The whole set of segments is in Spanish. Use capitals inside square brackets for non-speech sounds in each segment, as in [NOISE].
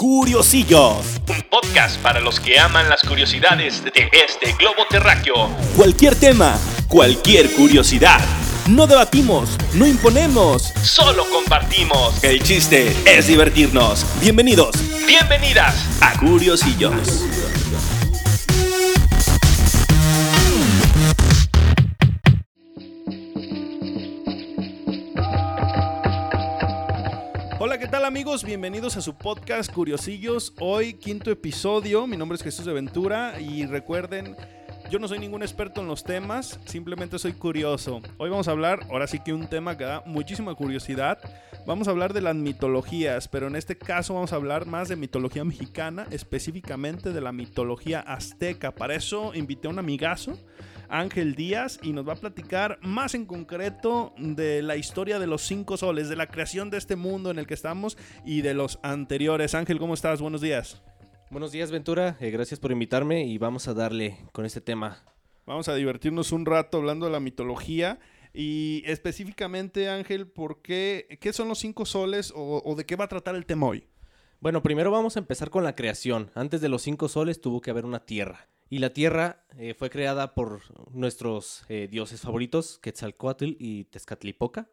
Curiosillos. Un podcast para los que aman las curiosidades de este globo terráqueo. Cualquier tema, cualquier curiosidad. No debatimos, no imponemos. Solo compartimos. El chiste es divertirnos. Bienvenidos Bienvenidas. a Curiosillos. Amigos? Bienvenidos a su podcast Curiosillos. Hoy quinto episodio. Mi nombre es Jesús de Ventura y recuerden, yo no soy ningún experto en los temas, simplemente soy curioso. Hoy vamos a hablar, ahora sí que un tema que da muchísima curiosidad. Vamos a hablar de las mitologías, pero en este caso vamos a hablar más de mitología mexicana, específicamente de la mitología azteca. Para eso invité a un amigazo. Ángel Díaz y nos va a platicar más en concreto de la historia de los cinco soles, de la creación de este mundo en el que estamos y de los anteriores. Ángel, ¿cómo estás? Buenos días. Buenos días, Ventura. Eh, gracias por invitarme y vamos a darle con este tema. Vamos a divertirnos un rato hablando de la mitología y específicamente, Ángel, ¿por qué, qué son los cinco soles o, o de qué va a tratar el tema hoy? Bueno, primero vamos a empezar con la creación. Antes de los cinco soles tuvo que haber una tierra. Y la tierra eh, fue creada por nuestros eh, dioses favoritos, Quetzalcoatl y Tezcatlipoca.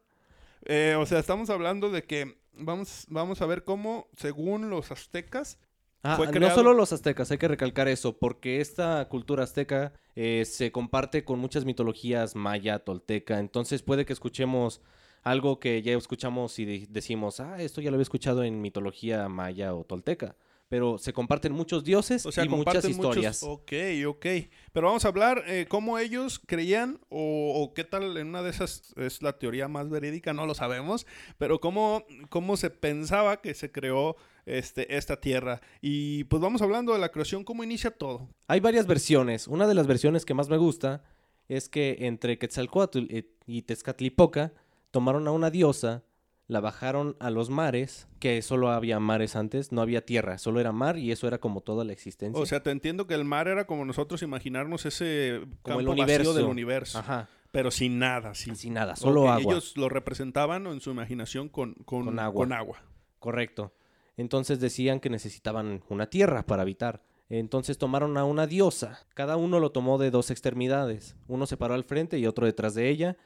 Eh, o sea, estamos hablando de que vamos, vamos a ver cómo, según los aztecas, Ah, Fue no solo los aztecas, hay que recalcar eso, porque esta cultura azteca eh, se comparte con muchas mitologías maya, tolteca, entonces puede que escuchemos algo que ya escuchamos y de- decimos, ah, esto ya lo había escuchado en mitología maya o tolteca, pero se comparten muchos dioses O sea, y muchas historias. muchos. Ok, ok. Pero vamos a hablar eh, cómo ellos creían o, o qué tal en una de esas es la teoría más verídica, no lo sabemos, pero cómo, cómo se pensaba que se creó este, esta tierra. Y pues vamos hablando de la creación, cómo inicia todo. Hay varias versiones. Una de las versiones que más me gusta es que entre Quetzalcoatl y- y Tezcatlipoca tomaron a una diosa, la bajaron a los mares, que solo había mares antes, no había tierra, solo era mar y eso era como toda la existencia. O sea, te entiendo que el mar era como nosotros imaginarnos ese Como el campo vacío universo. del universo, Ajá, pero sin nada, sin, sin nada, solo agua. Ellos lo representaban en su imaginación con, con, Con agua. con agua. Correcto. Entonces decían que necesitaban una tierra para habitar. Entonces tomaron a una diosa. Cada uno lo tomó de dos extremidades. Uno se paró al frente y otro detrás de ella.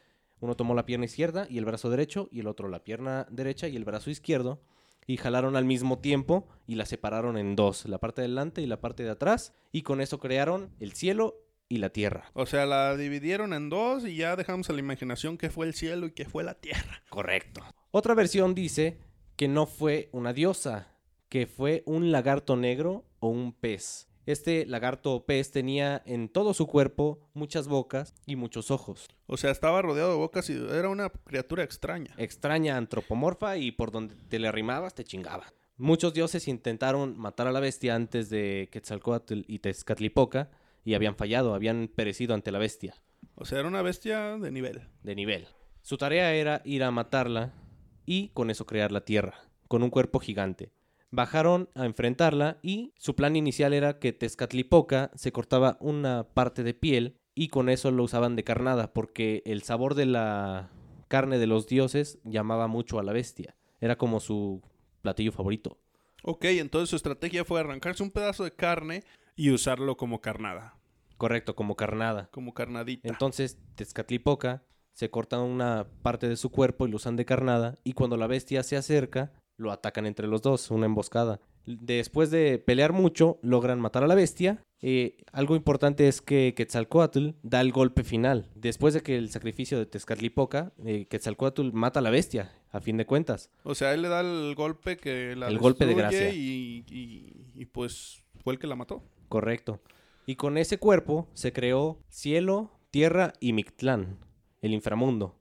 Uno tomó la pierna izquierda y el brazo derecho y el otro la pierna derecha y el brazo izquierdo. Y jalaron al mismo tiempo y la separaron en dos, la parte de delante y la parte de atrás. Y con eso crearon el cielo y la tierra. O sea, la dividieron en dos y ya dejamos a la imaginación qué fue el cielo y qué fue la tierra. Correcto. Otra versión dice que no fue una diosa, que fue un lagarto negro o un pez. Este lagarto o pez tenía en todo su cuerpo muchas bocas y muchos ojos. O sea, estaba rodeado de bocas y era una criatura extraña. Extraña antropomorfa y por donde te le arrimabas te chingaba. Muchos dioses intentaron matar a la bestia antes de Quetzalcoatl y Tezcatlipoca y habían fallado, habían perecido ante la bestia. O sea, era una bestia de nivel. de nivel. Su tarea era ir a matarla y con eso crear la Tierra, con un cuerpo gigante. Bajaron a enfrentarla y su plan inicial era que Tezcatlipoca se cortaba una parte de piel y con eso lo usaban de carnada porque el sabor de la carne de los dioses llamaba mucho a la bestia. Era como su platillo favorito. Ok, entonces su estrategia fue arrancarse un pedazo de carne y usarlo como carnada. Correcto, como carnada. Como carnadita. Entonces, Tezcatlipoca se corta una parte de su cuerpo y lo usan de carnada. Y cuando la bestia se acerca, lo atacan entre los dos, una emboscada. Después de pelear mucho, logran matar a la bestia. Eh, algo importante es que Quetzalcoatl da el golpe final. Después de que el sacrificio de Tezcatlipoca, eh, Quetzalcoatl mata a la bestia, a fin de cuentas. O sea, él le da el golpe que la El golpe de gracia. Y, y- y, pues fue el que la mató. Correcto. Y con ese cuerpo se creó cielo, tierra y Mictlán, el inframundo.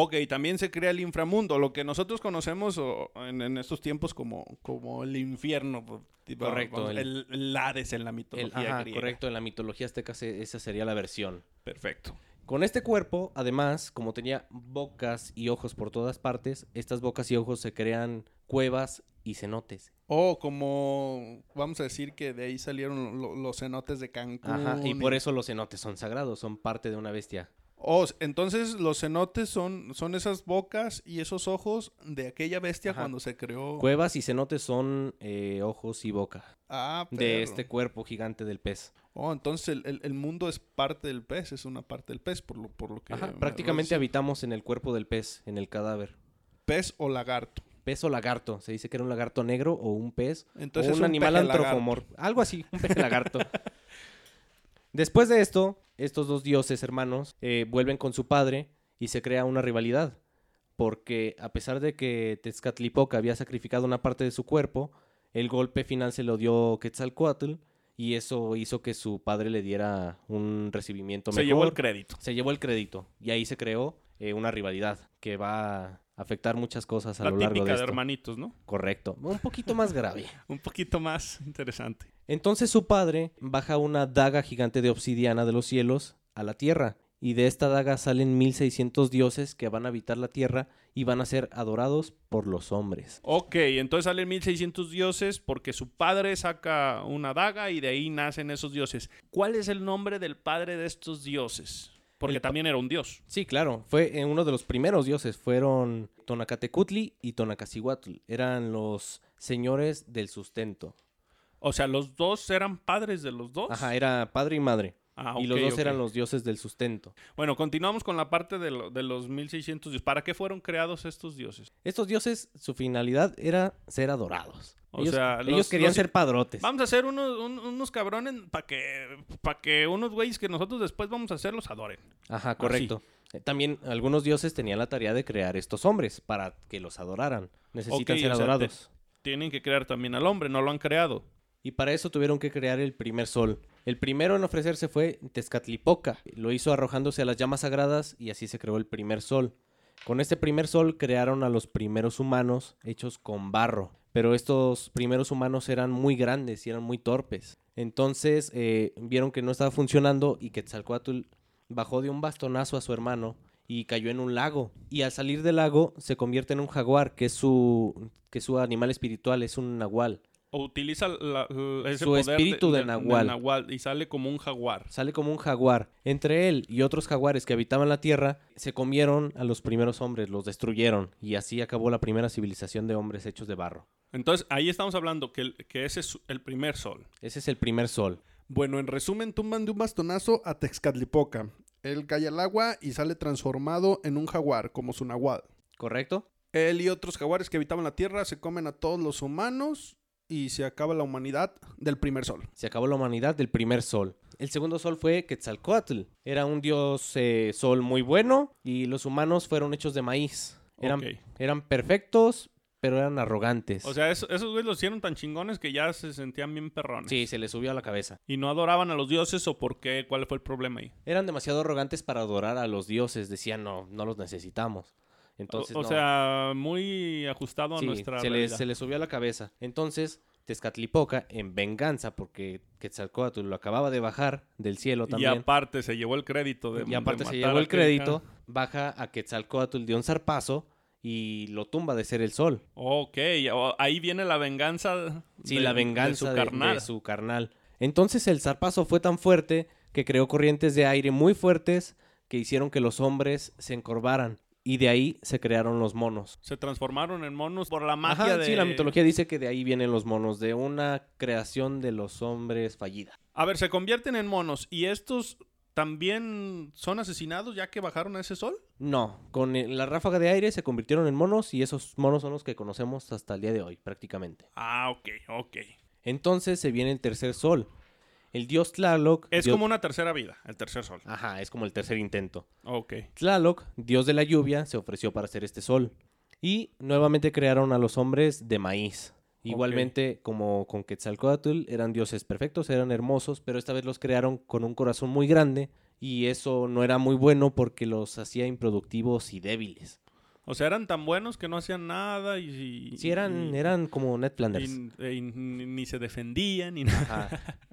Ok, también se crea el inframundo, lo que nosotros conocemos o, en, en estos tiempos como, como el infierno. tipo, Correcto, vamos, el- El, el Hades en la El- mitología ajá, griega. correcto, en la mitología azteca se- esa sería la versión. Perfecto. Con este cuerpo, además, como tenía bocas y ojos por todas partes, estas bocas y ojos se crean cuevas y cenotes. O como vamos a decir que de ahí salieron lo- los cenotes de Cancún. Ajá, y por eso los cenotes son sagrados, son parte de una bestia. Oh, entonces los cenotes son, son esas bocas y esos ojos de aquella bestia Ajá. cuando se creó. Cuevas y cenotes son eh, ojos y boca ah, de este cuerpo gigante del pez. Oh, entonces el, el- el mundo es parte del pez, es una parte del pez, por lo, por lo que. Ajá, prácticamente me- habitamos en el cuerpo del pez, en el cadáver. Pez o lagarto. Pez o lagarto. Se dice que era un lagarto negro o un pez Entonces o un, un animal peje lagarto. antropomor. Algo así, un peje lagarto. [LAUGHS] Después de esto, estos dos dioses hermanos eh, vuelven con su padre y se crea una rivalidad. Porque a pesar de que Tezcatlipoca había sacrificado una parte de su cuerpo, el golpe final se lo dio Quetzalcoatl y eso hizo que su padre le diera un recibimiento Se mejor. llevó el crédito. se llevó el crédito y ahí se creó eh, una rivalidad que va a afectar muchas cosas a La lo largo típica de de, esto. hermanitos, ¿no? Correcto, un poquito más grave. [LAUGHS] Un poquito más interesante. Entonces su padre baja una daga gigante de obsidiana de los cielos a la tierra y de esta daga salen 1600 dioses que van a habitar la tierra y van a ser adorados por los hombres. Ok, entonces salen 1600 dioses porque su padre saca una daga y de ahí nacen esos dioses. ¿Cuál es el nombre del padre de estos dioses? Porque El también era un dios. Sí, claro, fue eh, uno de los primeros dioses, fueron Tonacatecutli y Tonacacihuatl, eran los señores del sustento. O sea, los dos eran padres de los dos. Ajá, era padre y madre. Ah, y los dos eran los dioses del sustento. Bueno, continuamos con la parte de, lo- de los 1600 dioses. ¿Para qué fueron creados estos dioses? Estos dioses, su finalidad era ser adorados. O ellos, sea, ellos los- querían los- ser padrotes. Vamos a hacer unos, un- unos cabrones para que, para que unos güeyes que nosotros después vamos a hacer los adoren. Ajá, correcto. Eh, También algunos dioses tenían la tarea de crear estos hombres para que los adoraran. Necesitan ser sea, adorados. Tienen que crear también al hombre, no lo han creado. Y para eso tuvieron que crear el primer sol. El primero en ofrecerse fue Tezcatlipoca. Lo hizo arrojándose a las llamas sagradas y así se creó el primer sol. Con este primer sol crearon a los primeros humanos hechos con barro. Pero estos primeros humanos eran muy grandes y eran muy torpes. Entonces eh, vieron que no estaba funcionando y Quetzalcoatl bajó de un bastonazo a su hermano y cayó en un lago. Y al salir del lago se convierte en un jaguar, que es su, que es su animal espiritual, es un nahual. O utiliza la- la- ese Su poder espíritu de Nahual. y sale como un jaguar. Sale como un jaguar. Entre él y otros jaguares que habitaban la tierra, se comieron a los primeros hombres, los destruyeron. Y así acabó la primera civilización de hombres hechos de barro. Entonces, ahí estamos hablando que, que ese es el primer sol. Ese es el primer sol. Bueno, en resumen, tumban de un bastonazo a Texcatlipoca. Él cae al agua y sale transformado en un jaguar, como su nahual. ¿Correcto? Él y otros jaguares que habitaban la tierra se comen a todos los humanos y se acaba la humanidad del primer sol. Se acabó la humanidad del primer sol. El segundo sol fue Quetzalcoatl. Era un dios eh, sol muy bueno y los humanos fueron hechos de maíz. Eran, perfectos, pero eran arrogantes. O sea, eso- esos güeyes los hicieron tan chingones que ya se sentían bien perrones. sí, se les subió a la cabeza. Y no adoraban a los dioses o por qué, cuál fue el problema ahí. Eran demasiado arrogantes para adorar a los dioses. Decían, no, no los necesitamos. Entonces, o o no. sea, muy ajustado a Sí, nuestra se, realidad. se les subió a la cabeza. Entonces, Tezcatlipoca, en venganza, porque Quetzalcoatl lo acababa de bajar del cielo Y también. aparte se llevó el crédito de Y aparte de se llevó el crédito, baja a Quetzalcoatl de un zarpazo y lo tumba de ser el sol. Ok, ahí viene la venganza. Sí, de- la de venganza su de, carnal. de su carnal. Entonces el zarpazo fue tan fuerte que creó corrientes de aire muy fuertes que hicieron que los hombres se encorvaran. Y de ahí se crearon los monos. Se transformaron en monos por la magia Ajá, de... sí, la mitología dice que de ahí vienen los monos, de una creación de los hombres fallida. A ver, se convierten en monos y estos también son asesinados ya que bajaron a ese sol. No, con la ráfaga de aire se convirtieron en monos y esos monos son los que conocemos hasta el día de hoy, prácticamente. Ah, ok, ok. Entonces se viene el tercer sol. El dios Tlaloc... Es como una tercera vida, el tercer sol. Ajá, es como el tercer intento. Ok. Tlaloc, dios de la lluvia, se ofreció para hacer este sol. Y nuevamente crearon a los hombres de maíz. Igualmente, como con Quetzalcoatl, eran dioses perfectos, eran hermosos, pero esta vez los crearon con un corazón muy grande y eso no era muy bueno porque los hacía improductivos y débiles. O sea, eran tan buenos que no hacían nada y... y- Sí, eran, y- eran como Ned Flanders. y ni, ni se defendían ni nada. Ajá. [LAUGHS]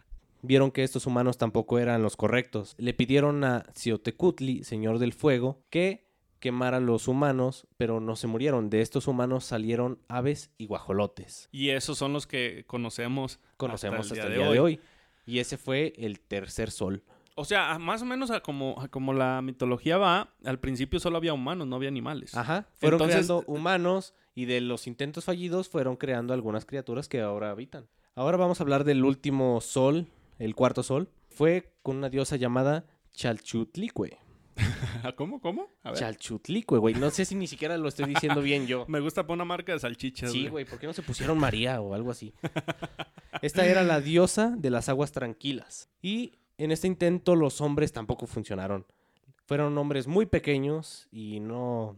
Vieron que estos humanos tampoco eran los correctos. Le pidieron a Xiotecutli, señor del fuego, que quemara a los humanos, pero no se murieron. De estos humanos salieron aves y guajolotes. Y esos son los que conocemos, Conocemos hasta, hasta el día, de, hoy. Y ese fue el tercer sol. O sea, más o menos a como, a como la mitología va, al principio solo había humanos, no había animales. Ajá. Fueron Entonces- creando humanos y de los intentos fallidos fueron creando algunas criaturas que ahora habitan. Ahora vamos a hablar del último sol, el cuarto sol. Fue con una diosa llamada Chalchutlicue. [LAUGHS] ¿Cómo? ¿Cómo? A ver. Chalchutlicue, güey. No sé si ni siquiera lo estoy diciendo bien yo. [LAUGHS] Me gusta poner una marca de salchichas. Sí, güey, ¿por qué no se pusieron [LAUGHS] María o algo así? Esta era la diosa de las aguas tranquilas. Y en este intento los hombres tampoco funcionaron. Fueron hombres muy pequeños y no,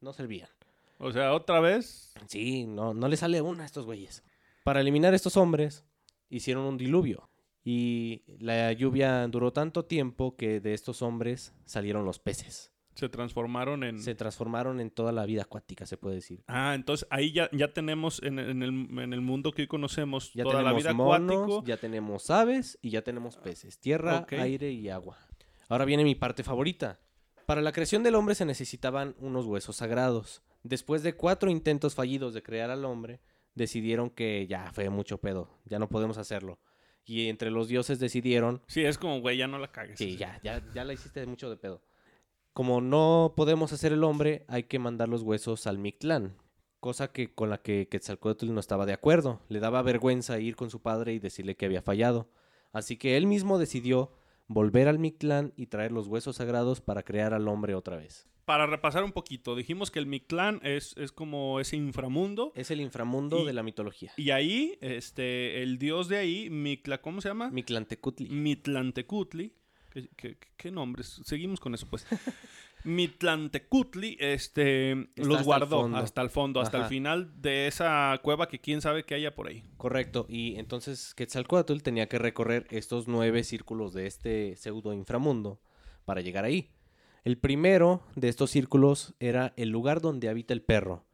no servían. O sea, otra vez. Sí, no, no le sale una a estos güeyes. Para eliminar a estos hombres, hicieron un diluvio. Y la lluvia duró tanto tiempo que de estos hombres salieron los peces. Se transformaron en. Se transformaron en toda la vida acuática, se puede decir. Ah, entonces ahí ya, ya tenemos en, en el, en el mundo que hoy conocemos Ya toda la tenemos vida monos, acuático. ya tenemos aves y ya tenemos peces. Tierra, aire y agua. Ahora viene mi parte favorita. Para la creación del hombre se necesitaban unos huesos sagrados. Después de cuatro intentos fallidos de crear al hombre, decidieron que ya fue mucho pedo, ya no podemos hacerlo. Y entre los dioses decidieron, Sí, es como, güey, ya no la cagues. sí, ya, ya, ya la hiciste mucho de pedo. Como no podemos hacer el hombre, hay que mandar los huesos al Mictlán. Cosa que con la que Quetzalcóatl no estaba de acuerdo. Le daba vergüenza ir con su padre y decirle que había fallado. Así que él mismo decidió volver al Mictlán y traer los huesos sagrados para crear al hombre otra vez. Para repasar un poquito, dijimos que el Mictlán es, es como ese inframundo. Es el inframundo Y- de la mitología. Y ahí, este, el dios de ahí, Mictla, ¿cómo se llama? Mictlantecutli. Mitlantecutli. ¿Qué, qué- qué nombres? Seguimos con eso, pues. [LAUGHS] Mitlantecutli, este, Está los hasta guardó hasta el fondo, hasta el final de esa cueva que quién sabe que haya por ahí. Correcto. Y entonces Quetzalcóatl tenía que recorrer estos nueve círculos de este pseudo inframundo para llegar ahí. El primero de estos círculos era el lugar donde habita el perro.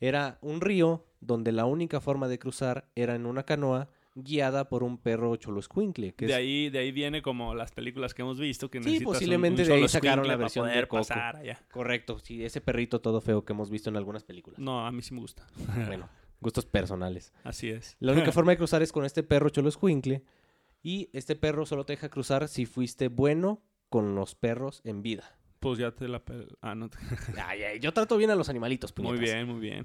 Era un río donde la única forma de cruzar era en una canoa guiada por un perro choloscuincle. Que de es- ahí, de ahí viene como las películas que hemos visto que Sí, necesitas un- posiblemente un de ahí sacaron la versión de Coco. pasar allá. Correcto, sí, ese perrito todo feo que hemos visto en algunas películas. No, a mí sí me gusta. [LAUGHS] Bueno, gustos personales. Así es. La única [LAUGHS] forma de cruzar es con este perro Choloscuincle. Y este perro solo te deja cruzar si fuiste bueno con los perros en vida. Pues ya te la... Ah, no. te- [LAUGHS] Ay, ay, yo trato bien a los animalitos, Muy puñetas. bien, muy bien.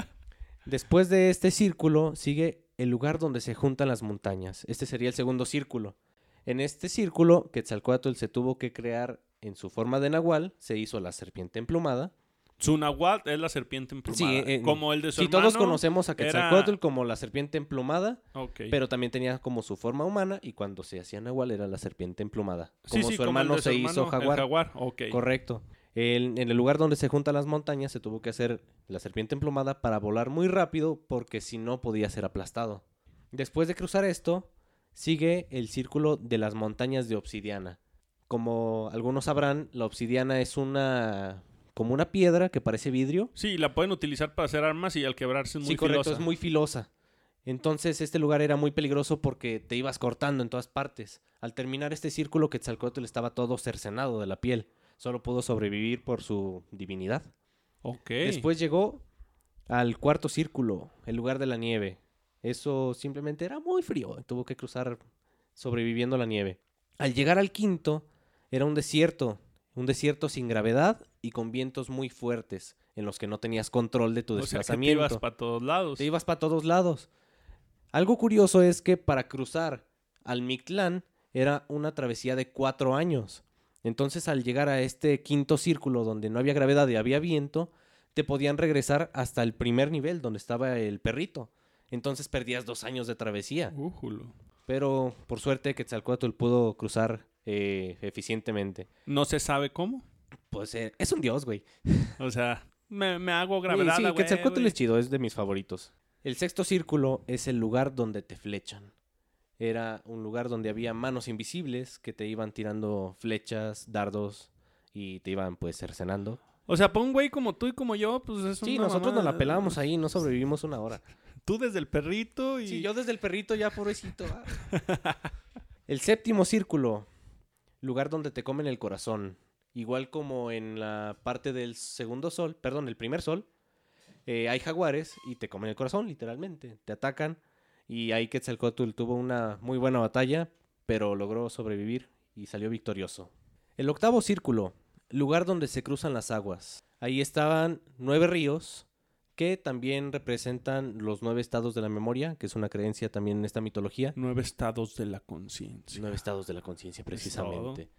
[LAUGHS] Después de este círculo sigue el lugar donde se juntan las montañas. Este sería el segundo círculo. En este círculo, Quetzalcóatl se tuvo que crear en su forma de nahual, se hizo la serpiente emplumada. Tsunahuat es la serpiente emplumada. Sí, eh, como el de su Si todos conocemos a era- Quetzalcóatl como la serpiente emplumada, Ok. pero también tenía como su forma humana y cuando se hacía nahual era la serpiente emplumada. Sí, Como sí, su como hermano su se hizo hermano, el jaguar. jaguar. Ok. Correcto. El- en el lugar donde se juntan las montañas se tuvo que hacer la serpiente emplumada para volar muy rápido porque si no podía ser aplastado. Después de cruzar esto, sigue el círculo de las montañas de obsidiana. Como algunos sabrán, la obsidiana es una como una piedra que parece vidrio. Sí, la pueden utilizar para hacer armas y al quebrarse es muy sí, correcto, filosa. es muy filosa. Entonces este lugar era muy peligroso porque te ibas cortando en todas partes. Al terminar este círculo, Quetzalcóatl estaba todo cercenado de la piel. Solo pudo sobrevivir por su divinidad. Ok. Después llegó al cuarto círculo, el lugar de la nieve. Eso simplemente era muy frío. Tuvo que cruzar sobreviviendo la nieve. Al llegar al quinto, era un desierto. Un desierto sin gravedad y con vientos muy fuertes, en los que no tenías control de tu o sea, que te desplazamiento. ibas para todos lados. Te ibas para todos lados. Algo curioso es que para cruzar al Mictlán era una travesía de cuatro años. Entonces, al llegar a este quinto círculo donde no había gravedad y había viento, te podían regresar hasta el primer nivel donde estaba el perrito. Entonces perdías dos años de travesía. Újulo. Pero por suerte Quetzalcóatl pudo cruzar eh, eficientemente. No se sabe cómo. Pues eh, es un dios, güey. O sea, me, me hago gravedad. sí, Quetzalcóatl es chido, es de mis favoritos. El sexto círculo es el lugar donde te flechan. Era un lugar donde había manos invisibles que te iban tirando flechas, dardos y te iban pues cercenando. O sea, para un güey como tú y como yo, pues es Sí, una nosotros nos la pelábamos ahí, no sobrevivimos una hora. [LAUGHS] Tú desde el perrito y... Sí, yo desde el perrito ya pobrecito. [LAUGHS] el séptimo círculo, lugar donde te comen el corazón. Igual como en la parte del segundo sol, perdón, el primer sol, eh, hay jaguares y te comen el corazón, literalmente. Te atacan y ahí Quetzalcóatl tuvo una muy buena batalla, pero logró sobrevivir y salió victorioso. El octavo círculo, lugar donde se cruzan las aguas. Ahí estaban nueve ríos que también representan los nueve estados de la memoria, que es una creencia también en esta mitología. Nueve estados de la conciencia. Nueve estados de la conciencia, precisamente.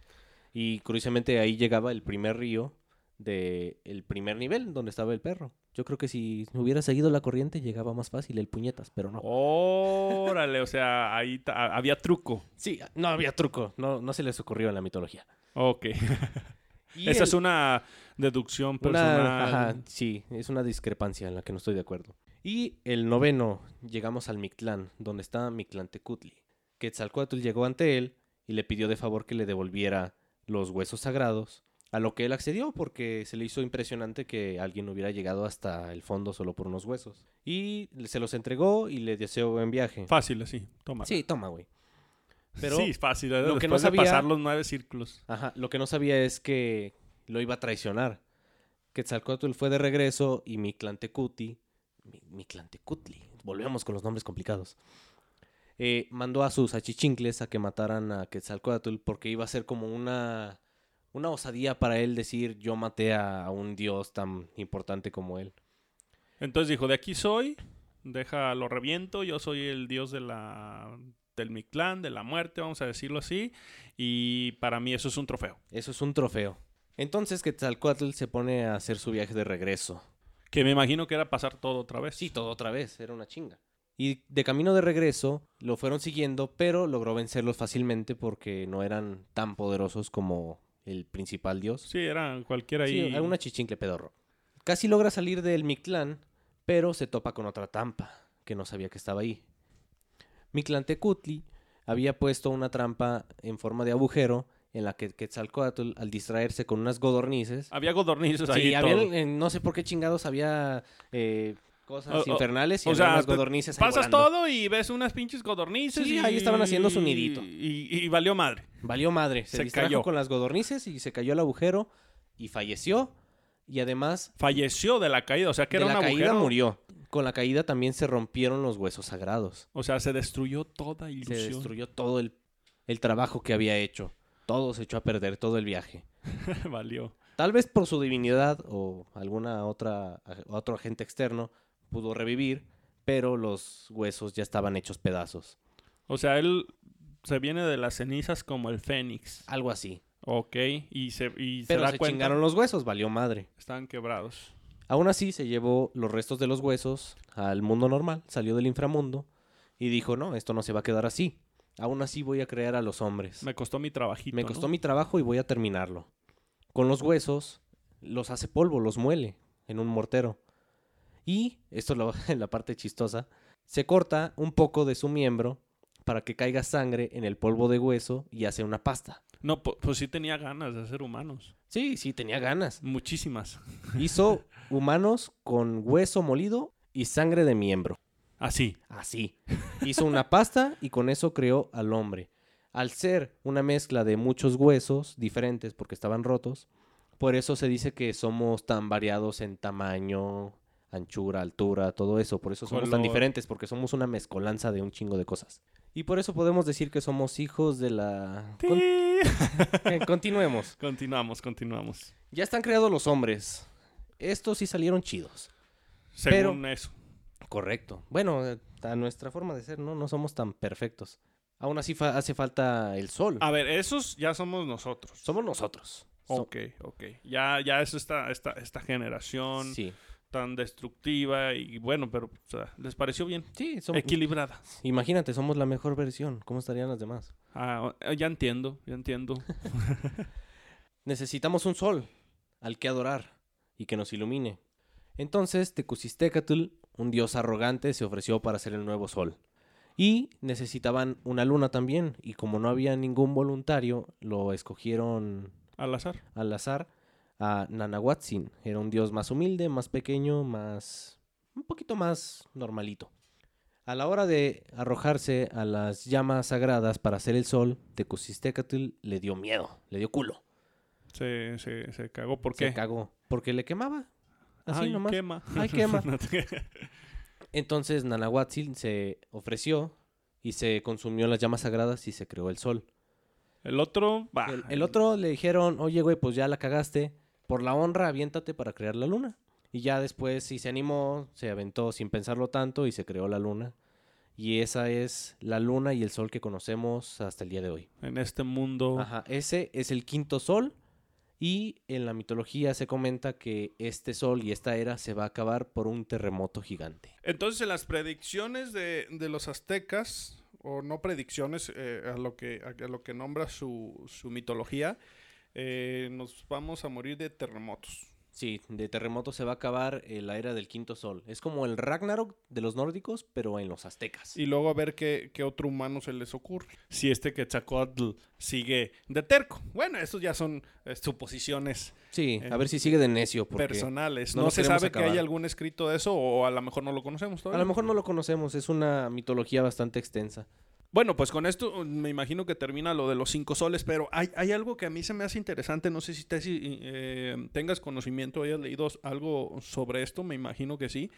Y curiosamente ahí llegaba el primer río del el primer nivel donde estaba el perro. Yo creo que si hubiera seguido la corriente llegaba más fácil el puñetas, pero no. Órale, o sea, ahí había truco. Sí, no había truco, no, no se les ocurrió en la mitología. Ok. [LAUGHS] Y Esa el- es una deducción una- personal. ajá, sí, es una discrepancia en la que no estoy de acuerdo. Y el noveno, llegamos al Mictlán, donde está Mictlantecutli. Quetzalcóatl llegó ante él y le pidió de favor que le devolviera los huesos sagrados, a lo que él accedió porque se le hizo impresionante que alguien hubiera llegado hasta el fondo solo por unos huesos. Y se los entregó y le deseó buen viaje. Fácil así, toma. Sí, toma, güey. Pero sí, fácil. lo que no de sabía- pasar los nueve círculos. Ajá, lo que no sabía es que lo iba a traicionar. Quetzalcóatl fue de regreso y Mictlantecuhtli, Mi- Mictlantecutli, volvemos con los nombres complicados, eh, mandó a sus achichincles a que mataran a Quetzalcóatl porque iba a ser como una, una osadía para él decir yo maté a, a un dios tan importante como él. Entonces dijo, de aquí soy, deja, lo reviento, yo soy el dios de la, del Mictlán, de la muerte, vamos a decirlo así, y para mí eso es un trofeo. Eso es un trofeo. Entonces Quetzalcóatl se pone a hacer su viaje de regreso. Que me imagino que era pasar todo otra vez. Sí, todo otra vez, era una chinga. Y de camino de regreso lo fueron siguiendo, pero logró vencerlos fácilmente porque no eran tan poderosos como el principal dios. Sí, era cualquiera Sí, ahí. era una chichincle pedorro. Casi logra salir del Mictlán, pero se topa con otra trampa, que no sabía que estaba ahí. Mictlantecutli había puesto una trampa en forma de agujero en la que Quetzalcóatl, al distraerse con unas godornices, Había godornices ahí. Sí, y había, todo. no sé por qué chingados había eh, cosas O- infernales y o sea, unas ahí Pasas volando. todo y ves unas pinches godornices. Sí, y, ahí estaban haciendo su nidito. Y, y valió madre. Valió madre. Se, Se cayó. con las godornices y se cayó al agujero y falleció. Y además, Falleció de la caída, o sea que de era la un caída agujero. murió. Con la caída también se rompieron los huesos sagrados. O sea, se destruyó toda Se ilusión. destruyó todo el, el trabajo que había hecho. Todo se echó a perder, todo el viaje. [LAUGHS] valió. Tal vez por su divinidad o alguna otra otro agente externo pudo revivir, pero los huesos ya estaban hechos pedazos. O sea, él se viene de las cenizas como el fénix. Algo así. Ok, y se, y se Pero da se cuenta. chingaron los huesos, valió madre. Están quebrados. Aún así se llevó los restos de los huesos al mundo normal, salió del inframundo y dijo, no, esto no se va a quedar así. Aún así voy a crear a los hombres. Me costó mi trabajito. Me ¿no? costó mi trabajo y voy a terminarlo. Con los huesos los hace polvo, los muele en un mortero. Y, esto es lo- [LAUGHS] la parte chistosa, se corta un poco de su miembro para que caiga sangre en el polvo de hueso y hace una pasta. No, pu- pues sí tenía ganas de ser humanos. Sí, sí, tenía ganas. Muchísimas. [LAUGHS] Hizo humanos con hueso molido y sangre de miembro. Así. Así. Hizo una pasta y con eso creó al hombre. Al ser una mezcla de muchos huesos diferentes porque estaban rotos, por eso se dice que somos tan variados en tamaño, anchura, altura, todo eso. Por eso somos tan diferentes, porque somos una mezcolanza de un chingo de cosas. Y por eso podemos decir que somos hijos de la... Con- [LAUGHS] eh, Continuemos. continuamos, continuamos. Ya están creados los hombres. Estos sí salieron chidos. Según eso. Correcto. Bueno, eh, a nuestra forma de ser, ¿no? No somos tan perfectos. Aún así fa- hace falta el sol. A ver, esos ya somos nosotros. Somos nosotros. So- Ok, ok. Ya, ya es esta, esta, esta generación sí. Tan destructiva y bueno, pero o sea, les pareció bien. Sí, somos... Equilibrada. Imagínate, somos la mejor versión. ¿Cómo estarían las demás? Ah, ya entiendo, ya entiendo. [LAUGHS] Necesitamos un sol al que adorar y que nos ilumine. Entonces, Tecusistecatl, un dios arrogante, se ofreció para ser el nuevo sol. Y necesitaban una luna también, y como no había ningún voluntario, lo escogieron Al azar. al azar a Nanahuatzin. Era un dios más humilde, más pequeño, más... un poquito más normalito. A la hora de arrojarse a las llamas sagradas para hacer el sol, Tecusistecatl le dio miedo, le dio culo. Se, se, se cagó. ¿Por Se qué? cagó. Porque le quemaba. Así Ay, nomás. quema. Ay, quema. [LAUGHS] Entonces Nanahuatzin se ofreció y se consumió las llamas sagradas y se creó el sol. El otro, va. El, el otro le dijeron, oye, güey, pues ya la cagaste. Por la honra, aviéntate para crear la luna. Y ya después sí se animó, se aventó sin pensarlo tanto y se creó la luna. Y esa es la luna y el sol que conocemos hasta el día de hoy. En este mundo. Ajá, ese es el quinto sol. Y en la mitología se comenta que este sol y esta era se va a acabar por un terremoto gigante. Entonces, en las predicciones de, de los aztecas, o no predicciones, eh, a, lo que, a lo que nombra su, su mitología, eh, nos vamos a morir de terremotos. Sí, de terremoto se va a acabar eh, la era del quinto sol. Es como el Ragnarok de los nórdicos, pero en los aztecas. Y luego a ver qué, qué otro humano se les ocurre. Si este Quetzalcóatl sigue de terco. Bueno, esos ya son eh, suposiciones Sí, Eh, a ver si sigue de necio. Porque personales. no se sabe que hay algún escrito de eso o a lo mejor no lo conocemos a todavía. lo mejor no lo conocemos, es una mitología bastante extensa. Bueno, pues con esto mm, me imagino que termina lo de los cinco soles, pero hay, hay algo que a mí se me hace interesante, no sé si, te- si, eh, tengas conocimiento, hayas leído algo sobre esto, me imagino que sí,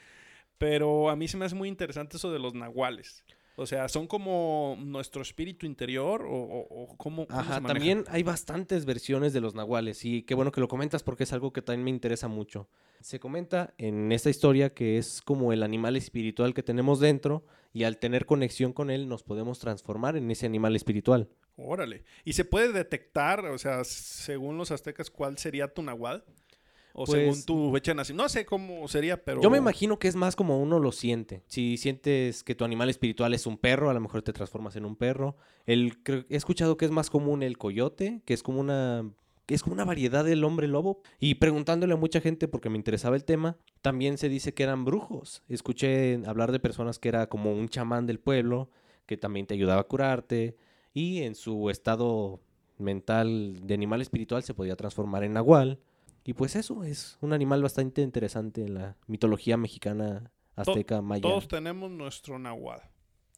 pero a mí se me hace muy interesante eso de los nahuales. O sea, ¿son como nuestro espíritu interior o, o- o cómo, cómo Ajá, se también hay bastantes versiones de los nahuales y qué bueno que lo comentas porque es algo que también me interesa mucho. Se comenta en esta historia que es como el animal espiritual que tenemos dentro y al tener conexión con él nos podemos transformar en ese animal espiritual. Órale. ¿Y se puede detectar, o sea, según los aztecas, cuál sería tu nahual? O Pues- según tu fecha de nacimiento. No sé cómo sería, pero... Yo me imagino que es más como uno lo siente. Si sientes que tu animal espiritual es un perro, a lo mejor te transformas en un perro. El, he escuchado que es más común el coyote, que es como una que es como una variedad del hombre lobo. Y preguntándole a mucha gente, porque me interesaba el tema, también se dice que eran brujos. Escuché hablar de personas que era como un chamán del pueblo, que también te ayudaba a curarte. Y en su estado mental de animal espiritual se podía transformar en nahual. Y pues eso es un animal bastante interesante en la mitología mexicana, azteca, maya. Todos tenemos nuestro nahual.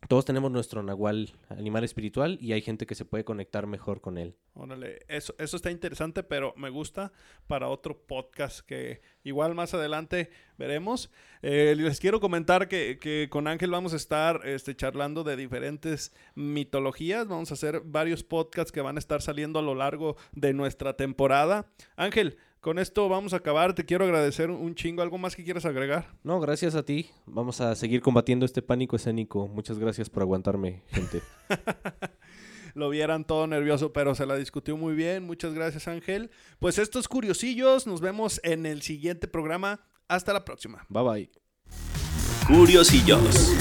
Todos tenemos nuestro nahual animal espiritual y hay gente que se puede conectar mejor con él. Órale, eso, eso está interesante, pero me gusta para otro podcast que igual más adelante veremos. Eh, les quiero comentar que, que con Ángel vamos a estar este, charlando de diferentes mitologías. Vamos a hacer varios podcasts que van a estar saliendo a lo largo de nuestra temporada. Ángel, con esto vamos a acabar. Te quiero agradecer un chingo. ¿Algo más que quieras agregar? No, gracias a ti. Vamos a seguir combatiendo este pánico escénico. Muchas gracias por aguantarme, gente. [LAUGHS] lo vieran todo nervioso, pero se la discutió muy bien. Muchas gracias, Ángel. Pues estos curiosillos, nos vemos en el siguiente programa. Hasta la próxima. bye bye. Curiosillos.